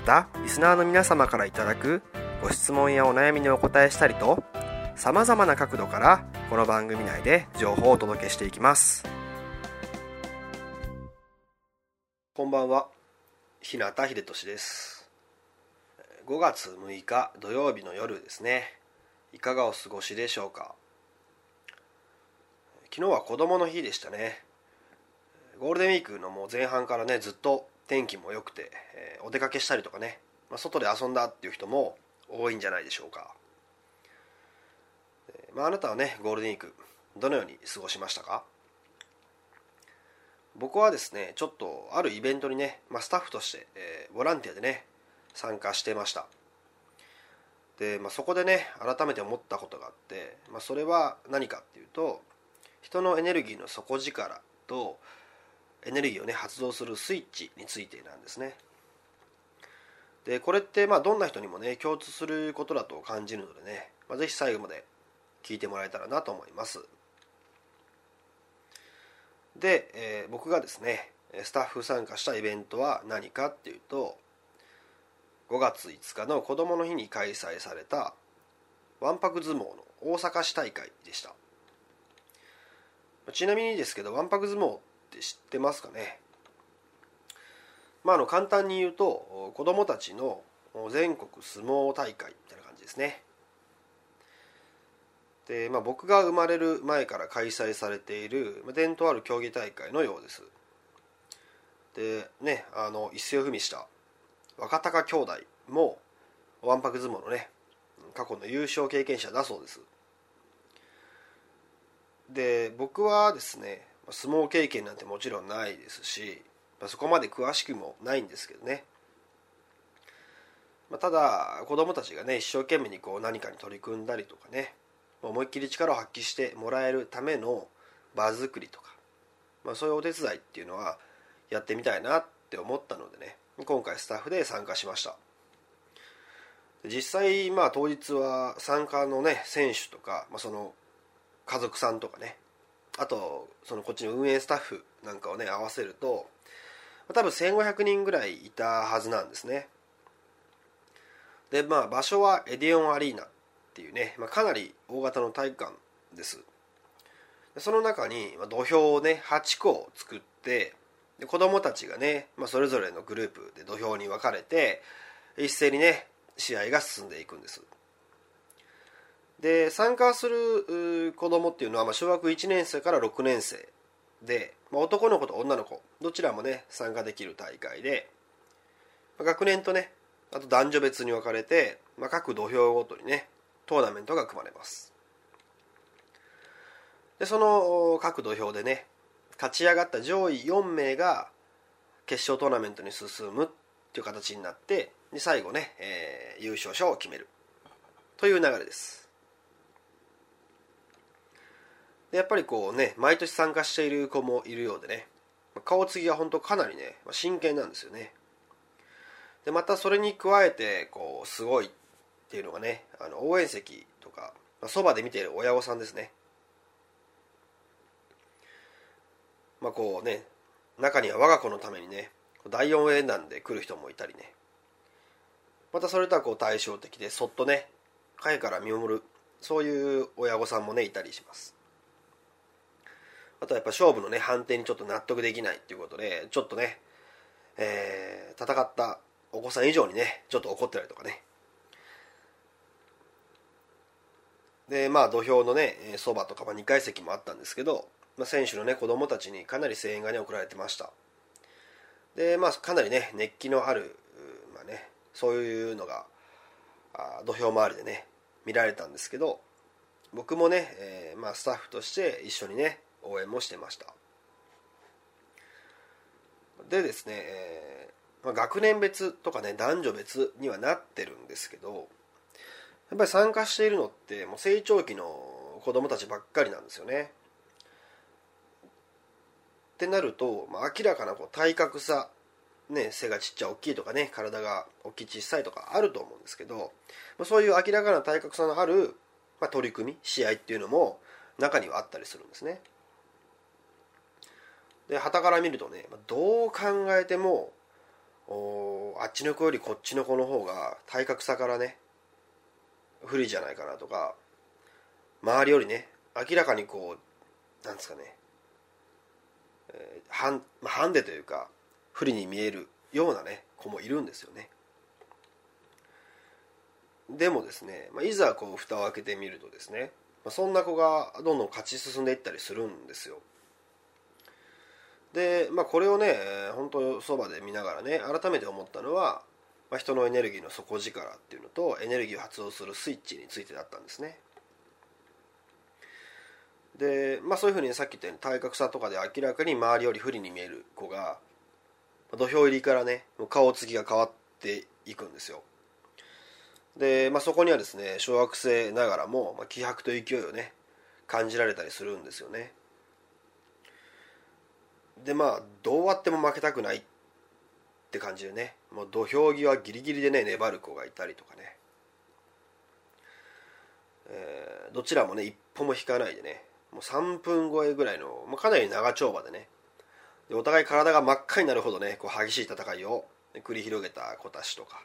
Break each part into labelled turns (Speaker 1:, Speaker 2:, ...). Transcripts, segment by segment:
Speaker 1: またリスナーの皆様からいただくご質問やお悩みにお答えしたりとさまざまな角度からこの番組内で情報をお届けしていきます。こんばんは。日向秀俊です。5月6日土曜日の夜ですね。いかがお過ごしでしょうか？昨日は子供の日でしたね。ゴールデンウィークのもう前半からねずっと天気も良くて、えー、お出かけしたりとかね、まあ、外で遊んだっていう人も多いんじゃないでしょうか、えー、まあ、なたはねゴールデンウィークどのように過ごしましたか？僕はですねちょっとあるイベントにね、まあ、スタッフとして、えー、ボランティアでね参加してました。で、まあ、そこでね改めて思ったことがあって、まあ、それは何かっていうと人のエネルギーの底力とエネルギーをね発動するスイッチについてなんですね。でこれってまあどんな人にもね共通することだと感じるのでね、まあ、ぜひ最後まで聞いてもらえたらなと思います。で、えー、僕がですねスタッフ参加したイベントは何かっていうと5月5日の子どもの日に開催されたわんぱく相撲の大阪市大会でした。ちなみにですけどわんぱく相撲っって知ってますかね？まああの簡単に言うと子どもたちの全国相撲大会みたいな感じですね。で、まあ、僕が生まれる前から開催されている伝統ある競技大会のようです。でねあの一世を踏みした若隆兄弟もわんぱく相撲のね過去の優勝経験者だそうです。で僕はですね相撲経験なんてもちろんないですしまそこまで詳しくもないんですけどね。まただ子供たちがね一生懸命にこう何かに取り組んだりとかね思いっきり力を発揮してもらえるための場作りとか、まあ、そういうお手伝いっていうのはやってみたいなって思ったのでね今回スタッフで参加しました。実際まあ当日は参加のね選手とか、まあ、その家族さんとかねあとそのこっちの運営スタッフなんかをね合わせると多分1500人ぐらいいたはずなんですね。でまあ場所はエディオンアリーナっていうね、まあ、かなり大型の体育館です。その中に土俵をね8個作ってで子供たちがね、まあ、それぞれのグループで土俵に分かれて一斉にね試合が進んでいくんです。で参加する子供っていうのは、まあ、小学1年生から6年生で、まあ、男の子と女の子どちらもね参加できる大会で、まあ、学年とねあと男女別に分かれて、まあ、各土俵ごとにねトーナメントが組まれます。でその各土俵でね勝ち上がった上位4名が決勝トーナメントに進むっていう形になってで最後ね、えー、優勝者を決めるという流れです。でやっぱりこうね毎年参加している子もいるようでね。顔つきが本当かなりね真剣なんですよね。でまたそれに加えてこうすごいっていうのがねあの応援席とかそばで見ている親御さんですね。まあこうね中には我が子のためにね第4演談で来る人もいたりね。またそれとはこう対照的でそっとね影から見守るそういう親御さんもねいたりします。あとはやっぱ勝負のね判定にちょっと納得できないっていうことでちょっとね、えー、戦ったお子さん以上にねちょっと怒ってたりとかね。でまあ土俵のねそばとか、ま、2階席もあったんですけど、まあ、選手のね子供たちにかなり声援がね送られてました。でまあかなりね熱気のある、まあね、そういうのがあ土俵周りでね見られたんですけど僕もね、えー、まあ、スタッフとして一緒にね応援もしてました。でですね、えー、まあ、学年別とかね男女別にはなってるんですけどやっぱり参加しているのってもう成長期の子供たちばっかりなんですよね。ってなると、まあ、明らかなこう体格差ね、背がちっちゃい大きいとかね体が大きい小さいとかあると思うんですけど、まあ、そういう明らかな体格差のある、まあ、取り組み試合っていうのも中にはあったりするんですね。で旗から見るとねどう考えてもあっちの子よりこっちの子の方が体格差からね不利じゃないかなとか周りよりね明らかにこうなんですかね、えー、ハンハンデというか不利に見えるようなね子もいるんですよね。でもですね、まあ、いざこう蓋を開けてみるとですね、まあ、そんな子がどんどん勝ち進んでいったりするんですよ。で、まあ、これをね本当そばで見ながらね改めて思ったのは、まあ、人のエネルギーの底力っていうのとエネルギーを発動するスイッチについてだったんですね。で、まあ、そういうふうに、さっき言ったように体格差とかで明らかに周りより不利に見える子が土俵入りからね顔つきが変わっていくんですよ。で、まあ、そこにはですね小学生ながらも、まあ、気迫と勢いをね感じられたりするんですよね。でまあどうあっても負けたくないって感じでね。もう土俵際ギリギリでね粘る子がいたりとかね、えー、どちらもね一歩も引かないでね。もう3分超えぐらいの、まあ、かなり長丁場でね。でお互い体が真っ赤になるほどねこう激しい戦いを繰り広げた子たちとか。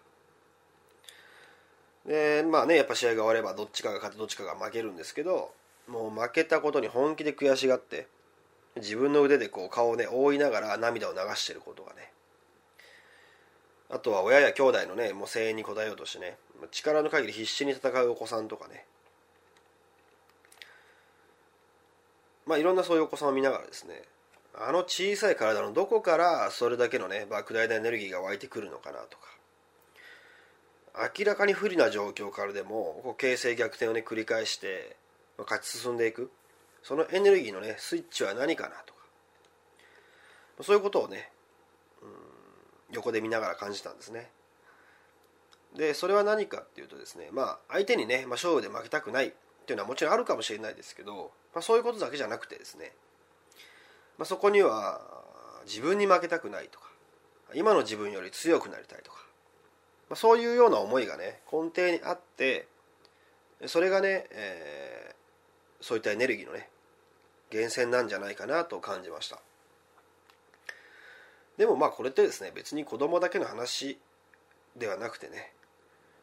Speaker 1: でまあねやっぱ試合が終わればどっちかが勝ってどっちかが負けるんですけどもう負けたことに本気で悔しがって自分の腕でこう顔をね覆いながら涙を流してることがね。あとは親や兄弟のねもう声援に応えようとしてね力の限り必死に戦うお子さんとかね。まあいろんなそういうお子さんを見ながらですねあの小さい体のどこからそれだけのね莫大なエネルギーが湧いてくるのかなとか。明らかに不利な状況からでもこう形勢逆転をね繰り返して勝ち進んでいく。そのエネルギーのねスイッチは何かなとか。そういうことをね、うん、横で見ながら感じたんですね。でそれは何かっていうとですねまあ相手にね、まあ、勝負で負けたくないっていうのはもちろんあるかもしれないですけど、まあ、そういうことだけじゃなくてですねまあ、そこには自分に負けたくないとか今の自分より強くなりたいとか、まあ、そういうような思いがね根底にあってそれがね、えー、そういったエネルギーのね源泉なんじゃないかなと感じました。でもまあこれってですね別に子供だけの話ではなくてね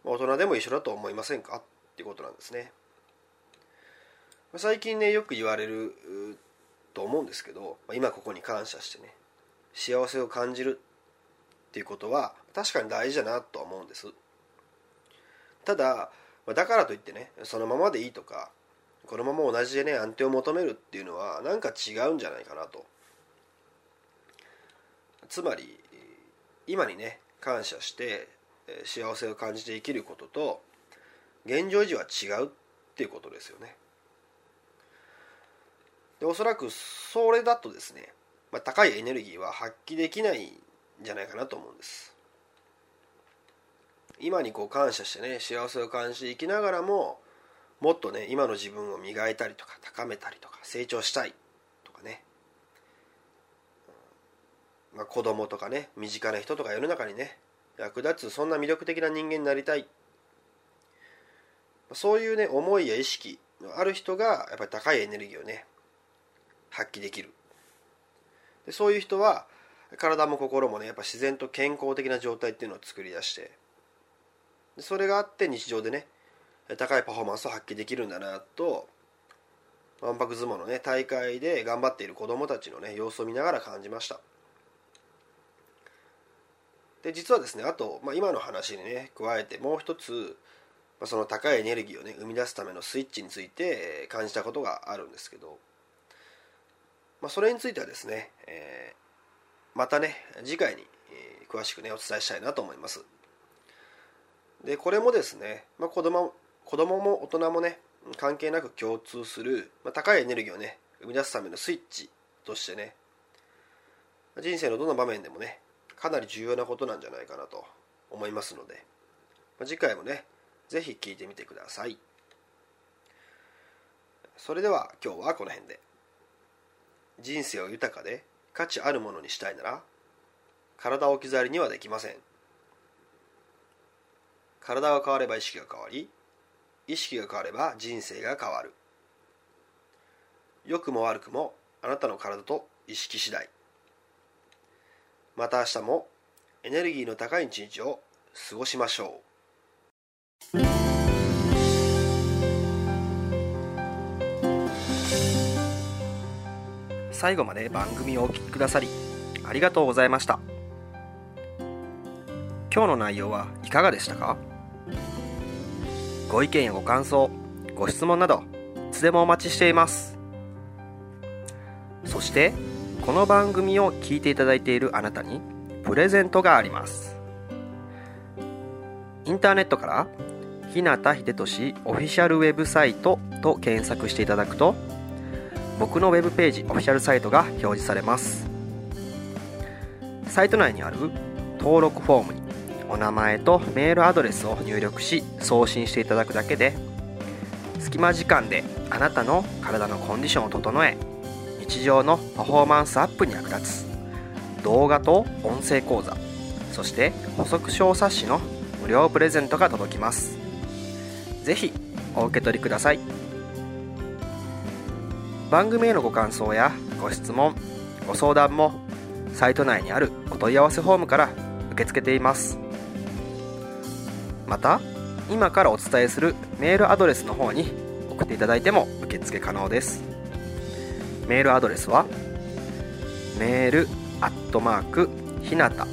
Speaker 1: 大人でも一緒だと思いませんかっていうことなんですね。最近ねよく言われると思うんですけど今ここに感謝してね幸せを感じるっていうことは確かに大事だなとは思うんです。ただだからといってねそのままでいいとかこのまま同じでね安定を求めるっていうのはなんか違うんじゃないかなと。つまり今にね感謝して幸せを感じて生きることと現状維持は違うっていうことですよね。でおそらくそれだとですね、まあ、高いエネルギーは発揮できないんじゃないかなと思うんです。今にこう感謝してね幸せを感じて生きながらももっとね今の自分を磨いたりとか高めたりとか成長したいとかね、まあ、子供とかね身近な人とか世の中にね役立つそんな魅力的な人間になりたい。そういうね思いや意識のある人がやっぱり高いエネルギーをね発揮できる。でそういう人は体も心もねやっぱ自然と健康的な状態っていうのを作り出してそれがあって日常でね高いパフォーマンスを発揮できるんだなとわんぱく相撲のね大会で頑張っている子どもたちのね様子を見ながら感じました。で実はですねあと、まあ、今の話にね加えてもう一つ、まあ、その高いエネルギーをね生み出すためのスイッチについて感じたことがあるんですけど、まあ、それについてはですね、えー、またね次回に、え、詳しくねお伝えしたいなと思います。でこれもですね、まあ、子供子供も大人もね関係なく共通する、まあ、高いエネルギーをね生み出すためのスイッチとしてね人生のどの場面でもねかなり重要なことなんじゃないかなと思いますので、まあ、次回もね是非聞いてみてください。それでは今日はこの辺で。人生を豊かで価値あるものにしたいなら体を置き去りにはできません。体が変われば意識が変わり意識が変われば人生が変わる。良くも悪くもあなたの体と意識次第。また明日もエネルギーの高い一日を過ごしましょう。最後まで番組をお聴きくださりありがとうございました。今日の内容はいかがでしたか？ご意見やご感想ご質問などいつでもお待ちしています。そしてこの番組を聞いていただいているあなたにプレゼントがあります。インターネットから日向秀俊オフィシャルウェブサイトと検索していただくと僕のウェブページオフィシャルサイトが表示されます。サイト内にある登録フォームにお名前とメールアドレスを入力し送信していただくだけで隙間時間であなたの体のコンディションを整え日常のパフォーマンスアップに役立つ。動画と音声講座そして補足小冊子の無料プレゼントが届きます。是非お受け取りください。番組へのご感想やご質問ご相談もサイト内にあるお問い合わせフォームから受け付けています。また今からお伝えするメールアドレスの方に送っていただいても受付可能です。メールアドレスはメールアットマークひなた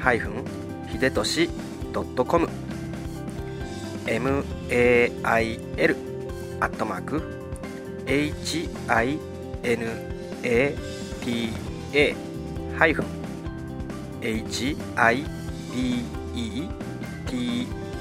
Speaker 1: ハイフンひでとしドットコム。mail アットマーク hinata ハイフン HIDET